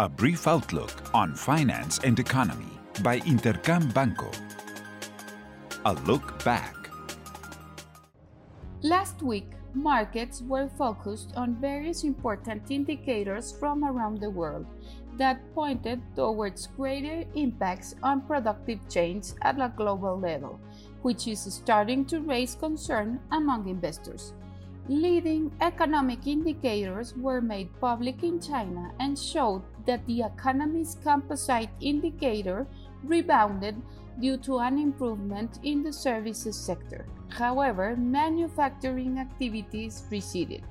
A brief outlook on finance and economy by Intercam Banco. A look back. Last week, markets were focused on various important indicators from around the world that pointed towards greater impacts on productive chains at a global level, which is starting to raise concern among investors. Leading economic indicators were made public in China and showed that the economy's composite indicator rebounded due to an improvement in the services sector. However, manufacturing activities receded.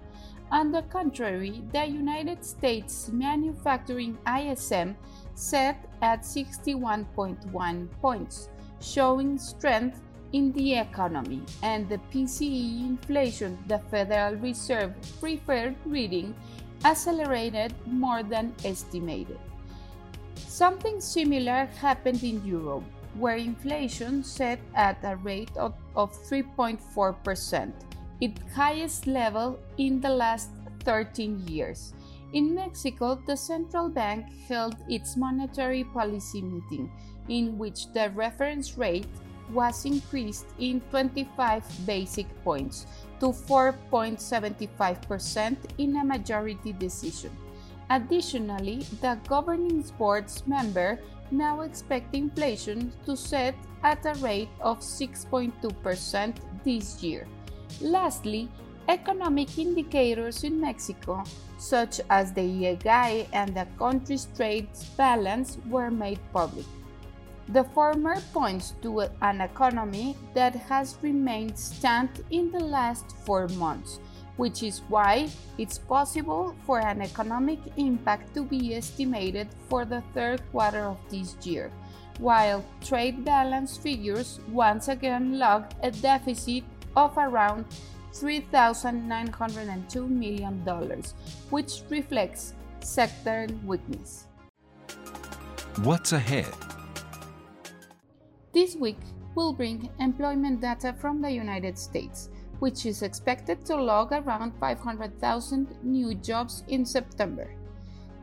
On the contrary, the United States manufacturing ISM set at 61.1 points, showing strength in the economy, and the PCE inflation, the Federal Reserve preferred reading, accelerated more than estimated. Something similar happened in Europe, where inflation set at a rate of, of 3.4%, its highest level in the last 13 years. In Mexico, the central bank held its monetary policy meeting, in which the reference rate was increased in 25 basic points to 4.75% in a majority decision. Additionally, the governing board's member now expect inflation to set at a rate of 6.2% this year. Lastly, economic indicators in Mexico, such as the IGAE and the country's trade balance, were made public. The former points to an economy that has remained stunned in the last four months, which is why it's possible for an economic impact to be estimated for the third quarter of this year, while trade balance figures once again logged a deficit of around $3,902 million, which reflects sector weakness. What's ahead? This week will bring employment data from the United States, which is expected to log around 500,000 new jobs in September.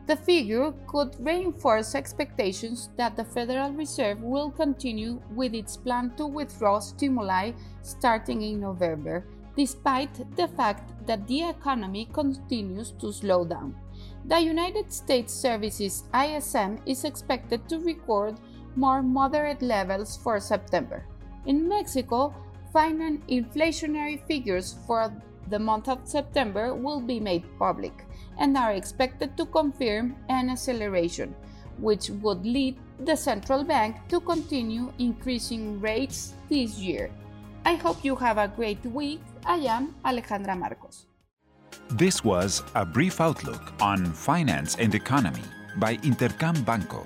The figure could reinforce expectations that the Federal Reserve will continue with its plan to withdraw stimuli starting in November, despite the fact that the economy continues to slow down. The United States Services ISM is expected to record more moderate levels for September. In Mexico, final inflationary figures for the month of September will be made public and are expected to confirm an acceleration, which would lead the central bank to continue increasing rates this year. I hope you have a great week. I am Alejandra Marcos. This was a brief outlook on finance and economy by Intercam Banco.